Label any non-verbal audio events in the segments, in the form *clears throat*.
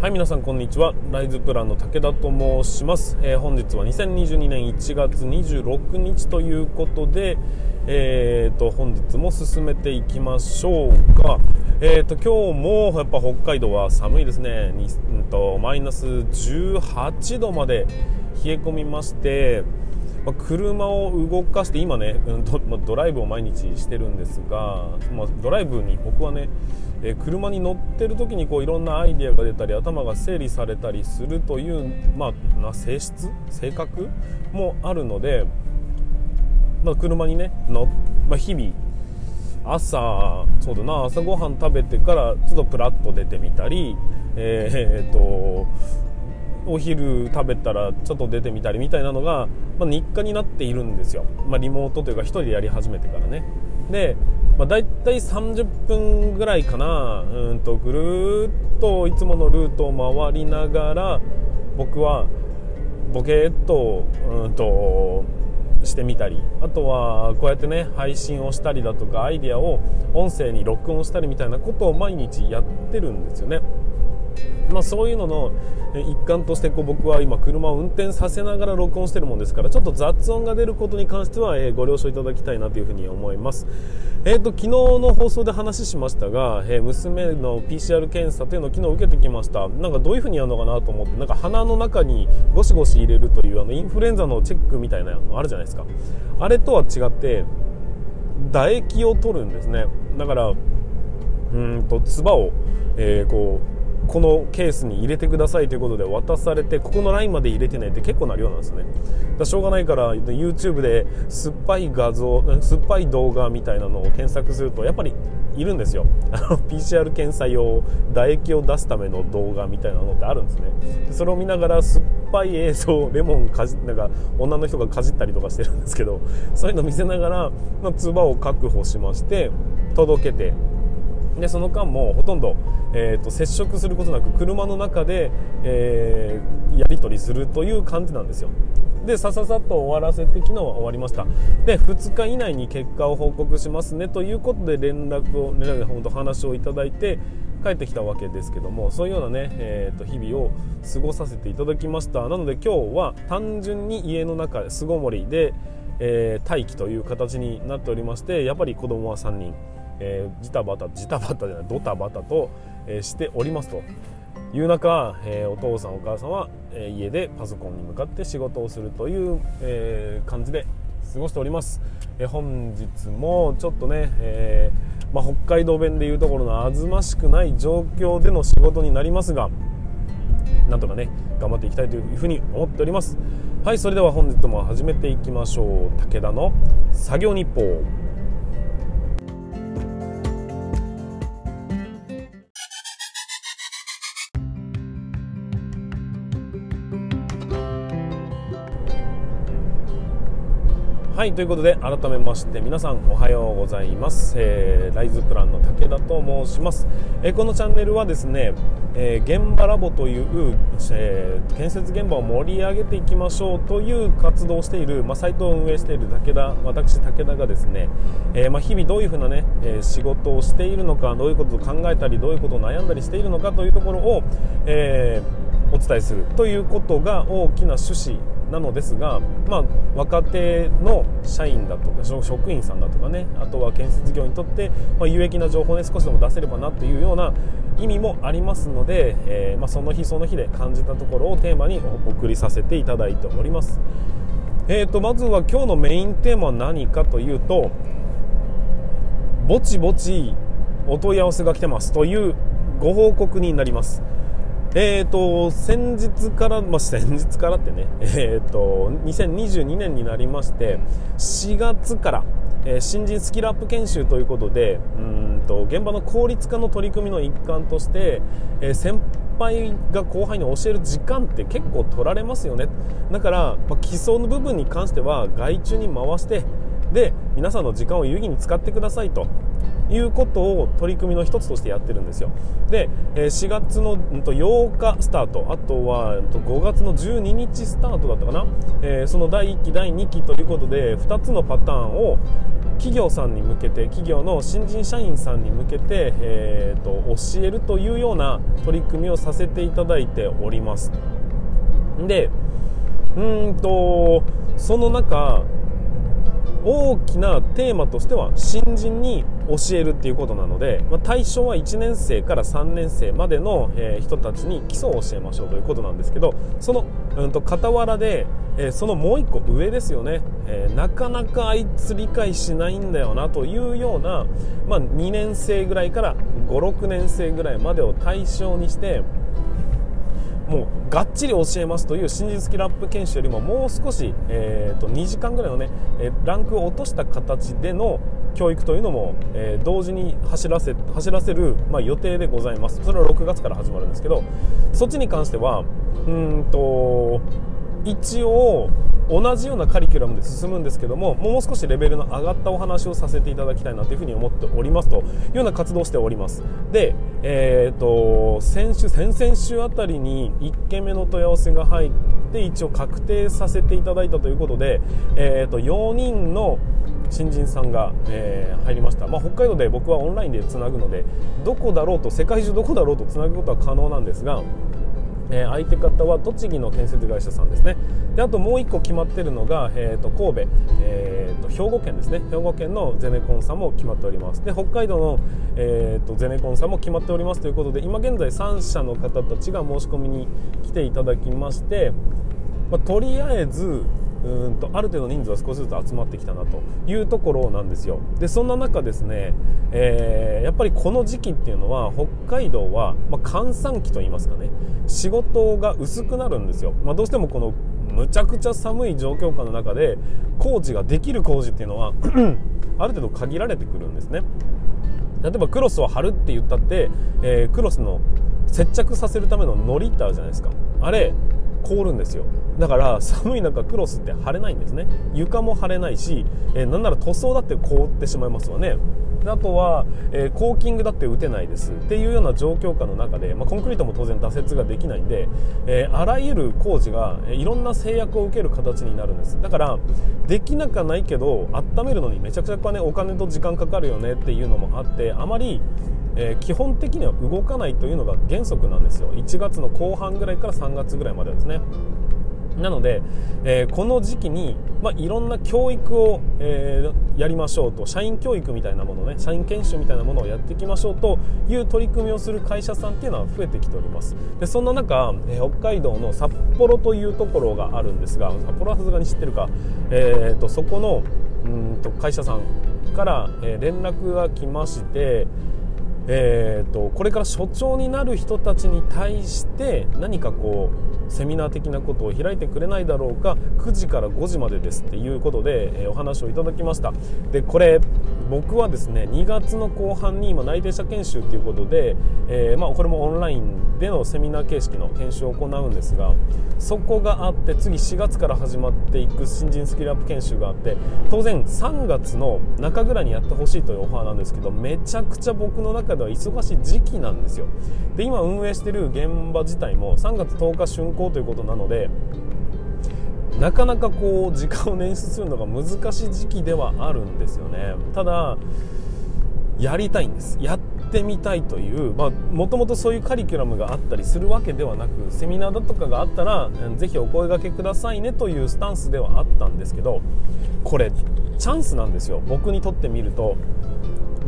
はい皆さんこんにちは。ライズプランの武田と申します、えー、本日は2022年1月26日ということでえーと、本日も進めていきましょうか、えーと、今日もやっぱ北海道は寒いですね。に、うんと、マイナス18度まで冷え込みまして、まあ、車を動かして今ね、うんと *laughs* ま、ドライブを毎日してるんですが、まあ、ドライブに僕はねえ車に乗ってる時にこういろんなアイデアが出たり頭が整理されたりするという、まあ、な性質？性格？もあるので、まあ、車にねの、ま、日々朝そうだな朝ごはん食べてからちょっとプラッと出てみたりえー、っとお昼食べたらちょっと出てみたりみたいなのが、まあ、日課になっているんですよ、まあ、リモートというか1人でやり始めてからね。で、まあ、大体30分ぐらいかな。うんとぐるっといつものルートを回りながら僕はボケっとうんとしてみたりあとはこうやってね配信をしたりだとかアイデアを音声に録音したりみたいなことを毎日やってるんですよね。まあ、そういうのの一環としてこう僕は今車を運転させながら録音してるもんですからちょっと雑音が出ることに関しては、えご了承いただきたいなというふに思います、えーと、昨日の放送で話しましたが、え、娘の PCR 検査というのを昨日受けてきました。なんかどういうふうにやるのかなと思ってなんか鼻の中にゴシゴシ入れるというあのインフルエンザのチェックみたいなのあるじゃないですか。あれとは違って唾液を取るんですね。だからうんと唾を、えー、こうこのケースに入れてくださいということで渡されてここのラインまで入れてねって結構な量なんですね。だしょうがないから YouTube で酸っぱい画像酸っぱい動画みたいなのを検索するとやっぱりいるんですよ。*laughs* あの PCR 検査用唾液を出すための動画みたいなのってあるんですね。それを見ながら酸っぱい映像レモンかじなんか女の人がかじったりとかしてるんですけどそういうの見せながら、まあ、唾を確保しまして届けてでその間もほとんど、えーと、接触することなく車の中で、えー、やり取りするという感じなんですよ。でさささっと終わらせて昨日は終わりました。で2日以内に結果を報告しますねということで連絡を連絡本当話をいただいて帰ってきたわけですけどもそういうようなね、えー、と日々を過ごさせていただきました。なので今日は単純に家の中巣ごもりで、えー、待機という形になっておりましてやっぱり子供は3人。えー、ジタバタジタバタじゃないドタバタと、えー、しておりますと。いう中、えー、お父さんお母さんは、えー、家でパソコンに向かって仕事をするという、えー、感じで過ごしております、えー、本日もちょっとね、えーまあ、北海道弁でいうところのあずましくない状況での仕事になりますがなんとかね頑張っていきたいというふうに思っております。はいそれでは本日も始めていきましょう。武田の作業日報。はいということで改めまして皆さんおはようございます、えー、ライズプランの武田と申します、えー、このチャンネルはですね、えー、現場ラボという、え建設現場を盛り上げていきましょうという活動をしている、まあ、サイトを運営している武田私武田がですね、えまあ、日々どういうふうなね、え仕事をしているのかどういうことを考えたりどういうことを悩んだりしているのかというところを、えお伝えするということが大きな趣旨なのですが、まあ、若手の社員だとか職員さんだとかねあとは建設業にとって、まあ、有益な情報を、少しでも出せればなというような意味もありますので、えー、まあ、その日その日で感じたところをテーマにお送りさせていただいております。えーと、まずは今日のメインテーマは何かというとぼちぼちお問い合わせが来てますというご報告になります。えーと、先日から、まあ、先日からってね、えーと、2022年になりまして4月から、えー、新人スキルアップ研修ということでうんと現場の効率化の取り組みの一環として、えー、先輩が後輩に教える時間って結構取られますよね。だから、まあ、基礎の部分に関しては外注に回してで皆さんの時間を有意義に使ってくださいと。いうことを取り組みの一つとしてやってるんですよ。で4月の8日スタート。あとは5月の12日スタートだったかな、えその第1期第2期ということで2つのパターンを企業さんに向けて企業の新人社員さんに向けて、えーと、教えるというような取り組みをさせていただいております。でうんとその中大きなテーマとしては新人に教えるっていうことなので、まあ、対象は1年生から3年生までの、え、人たちに基礎を教えましょうということなんですけどその、うんと、傍らで、え、そのもう1個上ですよね、えー、なかなかあいつ理解しないんだよなというような、まあ、2年生ぐらいから56年生ぐらいまでを対象にしてもうがっちり教えますという新人スキルアップ研修よりももう少し、えーと、2時間ぐらいのね、えランクを落とした形での教育というのも、えー、同時に走らせ走らせる、まあ、予定でございます。それは6月から始まるんですけどそっちに関してはうんと一応同じようなカリキュラムで進むんですけどももう少しレベルの上がったお話をさせていただきたいなというふうに思っておりますというような活動をしております。で、えーと、先週先々週あたりに1件目の問い合わせが入って一応確定させていただいたということで、えーと、4人の新人さんが、えー、入りました、まあ、北海道で僕はオンラインでつなぐのでどこだろうと世界中どこだろうとつなぐことは可能なんですがえー、相手方は栃木の建設会社さんですね。であともう1個決まってるのが、えーと、神戸、えーと、兵庫県ですね。兵庫県のゼネコンさんも決まっております。で北海道の、えーと、ゼネコンさんも決まっております。ということで今現在3社の方たちが申し込みに来ていただきまして、まあ、とりあえずうんとある程度人数は少しずつ集まってきたなというところなんですよ。でそんな中ですね、えー、やっぱりこの時期っていうのは北海道は、まあ、閑散期といいますかね仕事が薄くなるんですよ、まあ、どうしてもこのむちゃくちゃ寒い状況下の中で工事ができる工事っていうのは *clears throat* ある程度限られてくるんですね。例えばクロスを貼るって言ったって、えー、クロスの接着させるための糊ってあるじゃないですか。あれ凍るんですよ。だから寒い中クロスって貼れないんですね。床も貼れないし、えー、なんなら塗装だって凍ってしまいますわね。あとは、えー、コーキングだって打てないです。っていうような状況下の中で、まあ、コンクリートも当然挫折ができないんで、えー、あらゆる工事が、えー、いろんな制約を受ける形になるんです。だからできなくはないけど温めるのにめちゃくちゃおお金と時間かかるよねっていうのもあってあまりえー、基本的には動かないというのが原則なんですよ。1月の後半ぐらいから3月ぐらいまでですね。ね。なので、えー、この時期に、まあ、いろんな教育を、えー、やりましょうと。社員教育みたいなものね。社員研修みたいなものをやっていきましょうという取り組みをする会社さんっていうのは増えてきております。でそんな中、えー、北海道の札幌というところがあるんですが札幌はさすがに知ってるか、えーと、そこのうんと会社さんから、え連絡が来ましてえーと、これから所長になる人たちに対して何かこうセミナー的なことを開いてくれないだろうか9時から5時までですっていうことで、え、お話をいただきました。でこれ僕はですね2月の後半に今内定者研修ということで、えー、まあ、これもオンラインでのセミナー形式の研修を行うんですがそこがあって次4月から始まっていく新人スキルアップ研修があって当然3月の中ぐらいにやってほしいというオファーなんですけどめちゃくちゃ僕の中では忙しい時期なんですよ。で今運営している現場自体も3月10日竣工ということなのでなかなかこう時間を捻出するのが難しい時期ではあるんですよね。ただやりたいんです。やってみたいというもともとそういうカリキュラムがあったりするわけではなくセミナーだとかがあったらぜひお声がけくださいねというスタンスではあったんですけどこれチャンスなんですよ。僕にとってみると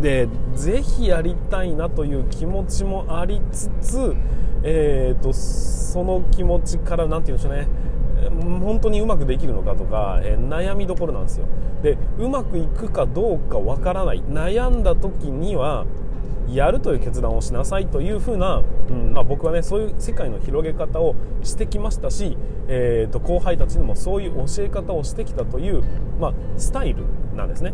でぜひやりたいなという気持ちもありつつ、えーと、その気持ちから何て言うんでしょうね。本当にうまくできるのかとか、えー、悩みどころなんですよ。でうまくいくかどうかわからない。悩んだ時にはやるという決断をしなさいというふうな、うんまあ、僕はねそういう世界の広げ方をしてきましたし、えーと後輩たちにもそういう教え方をしてきたという、まあ、スタイルなんですね。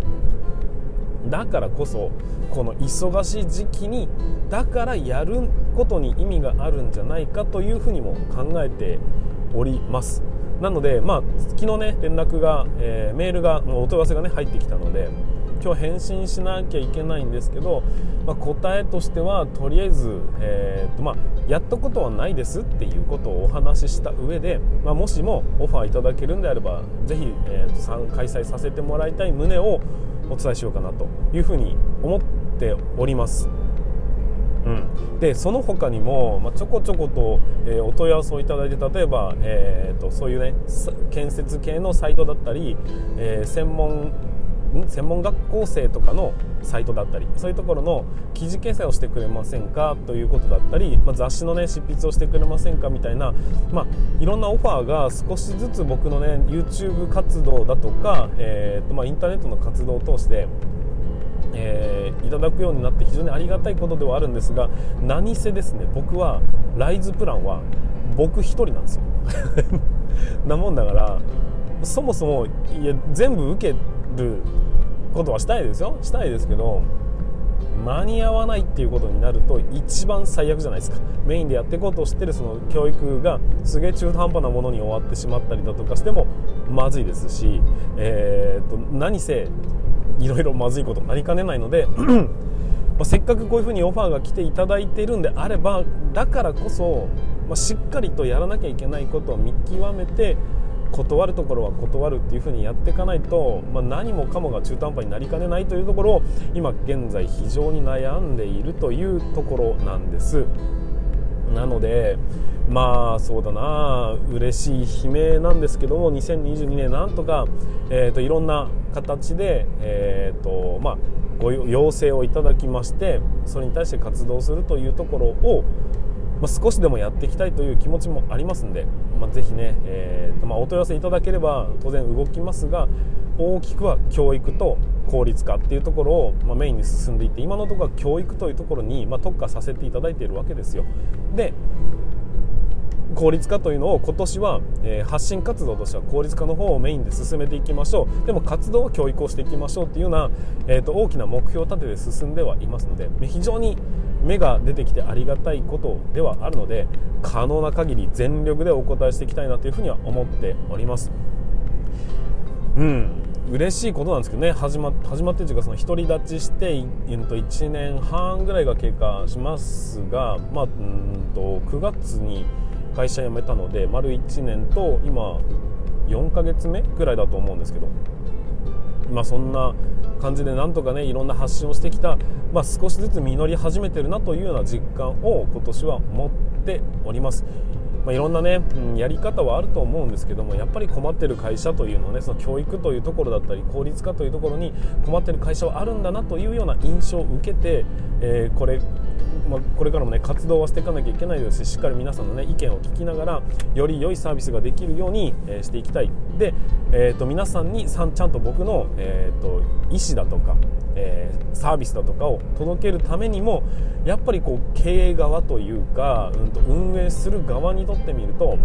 だからこそこの忙しい時期にだからやることに意味があるんじゃないかというふうにも考えております。なので、まあ、昨日ね連絡が、えー、メールがお問い合わせがね入ってきたので今日返信しなきゃいけないんですけど、まあ、答えとしてはとりあえず、えーとまあ、やったことはないですっていうことをお話しした上で、まあ、もしもオファーいただけるんであればぜひ、えーと開催させてもらいたい旨をお伝えしようかなというふうに思っております。うん、でその他にも、まあ、ちょこちょこと、えー、お問い合わせをいただいて例えば、えーと、そういうね建設系のサイトだったり、えー、専門専門学校生とかのサイトだったりそういうところの記事掲載をしてくれませんかということだったり、まあ、雑誌の、ね、執筆をしてくれませんかみたいな、まあ、いろんなオファーが少しずつ僕の、ね、YouTube 活動だとか、えーとまあ、インターネットの活動を通してえー、いただくようになって非常にありがたいことではあるんですが何せですね僕はライズプランは僕1人なんですよ。*laughs* なもんだからそもそもいや全部受けることはしたいですよ。したいですけど間に合わないっていうことになると一番最悪じゃないですか。メインでやっていこうとしてるその教育がすげえ中途半端なものに終わってしまったりだとかしてもまずいですし、えーと何せいろいろまずいことになりかねないのでませっかくこういうふうにオファーが来ていただいているんであればだからこそ、ま、しっかりとやらなきゃいけないことを見極めて断るところは断るっていうふうにやっていかないと、まあ、何もかもが中途半端になりかねないというところを今現在非常に悩んでいるというところなんです。なのでまあそうだな嬉しい悲鳴なんですけども2022年なんとか、えーと、いろんな形で、えーとまあ、ご要請をいただきましてそれに対して活動するというところを、まあ、少しでもやっていきたいという気持ちもありますんで、まあ、ぜひね、えーとまあ、お問い合わせいただければ当然動きますが大きくは教育と効率化っていうところを、まあ、メインに進んでいって今のところは教育というところに、ま、特化させていただいているわけですよ。で効率化というのを今年は、えー、発信活動としては効率化の方をメインで進めていきましょう。でも活動は教育をしていきましょうっていうような、えーと、大きな目標を立てて進んではいますので非常に芽が出てきてありがたいことではあるので可能な限り全力でお答えしていきたいなというふうには思っております。うん。嬉しいことなんですけどね。始ま始まってというかその独り立ちして、えと1年半ぐらいが経過しますが、まあ、うんと9月に会社辞めたので丸1年と今4ヶ月目ぐらいだと思うんですけど、まあ、そんな感じでなんとかねいろんな発信をしてきた、まあ、少しずつ実り始めてるなというような実感を今年は持っております。まあ、いろんなね、うん、やり方はあると思うんですけどもやっぱり困ってる会社というのはねその教育というところだったり効率化というところに困ってる会社はあるんだなというような印象を受けて、えー、これまあ、これからもね活動はしていかなきゃいけないですししっかり皆さんのね意見を聞きながらより良いサービスができるように、えー、していきたい。で、えーと、皆さんにさんちゃんと僕の、えーと、意思だとか、えー、サービスだとかを届けるためにもやっぱりこう経営側というか、うんと運営する側にとってみると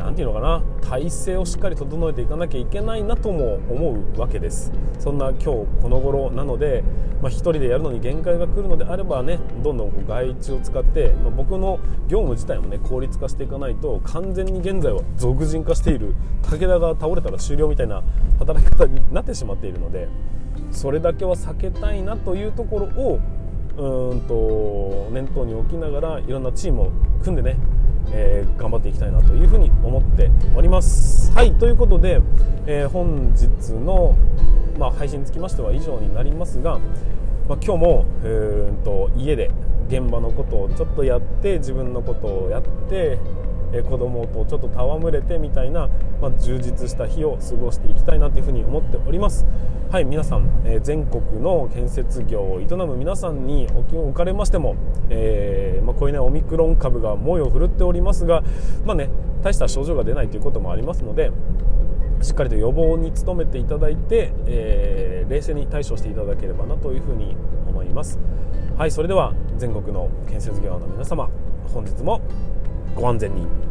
何て言うのかな？体制をしっかり整えていかなきゃいけないなとも思うわけです。そんな今日この頃なので、まあ、1人でやるのに限界が来るのであればねどんどん外注を使って、まあ、僕の業務自体もね効率化していかないと完全に現在は俗人化している武田が倒れたら終了みたいな働き方になってしまっているのでそれだけは避けたいなというところをうんと念頭に置きながらいろんなチームを組んでねえー、頑張っていきたいなというふうに思っております。はいということで、えー、本日の、まあ、配信につきましては以上になりますが、まあ、今日もえーと家で現場のことをちょっとやって自分のことをやってえ子供とちょっと戯れてみたいな、まあ、充実した日を過ごしていきたいなというふうに思っております。はい皆さん、え、全国の建設業を営む皆さんにおかれましても、えー、まあ、こういうねオミクロン株が猛威を振るっておりますがまあね大した症状が出ないということもありますのでしっかりと予防に努めていただいて、えー、冷静に対処していただければなというふうに思います。はいそれでは全国の建設業の皆様本日もご安全に。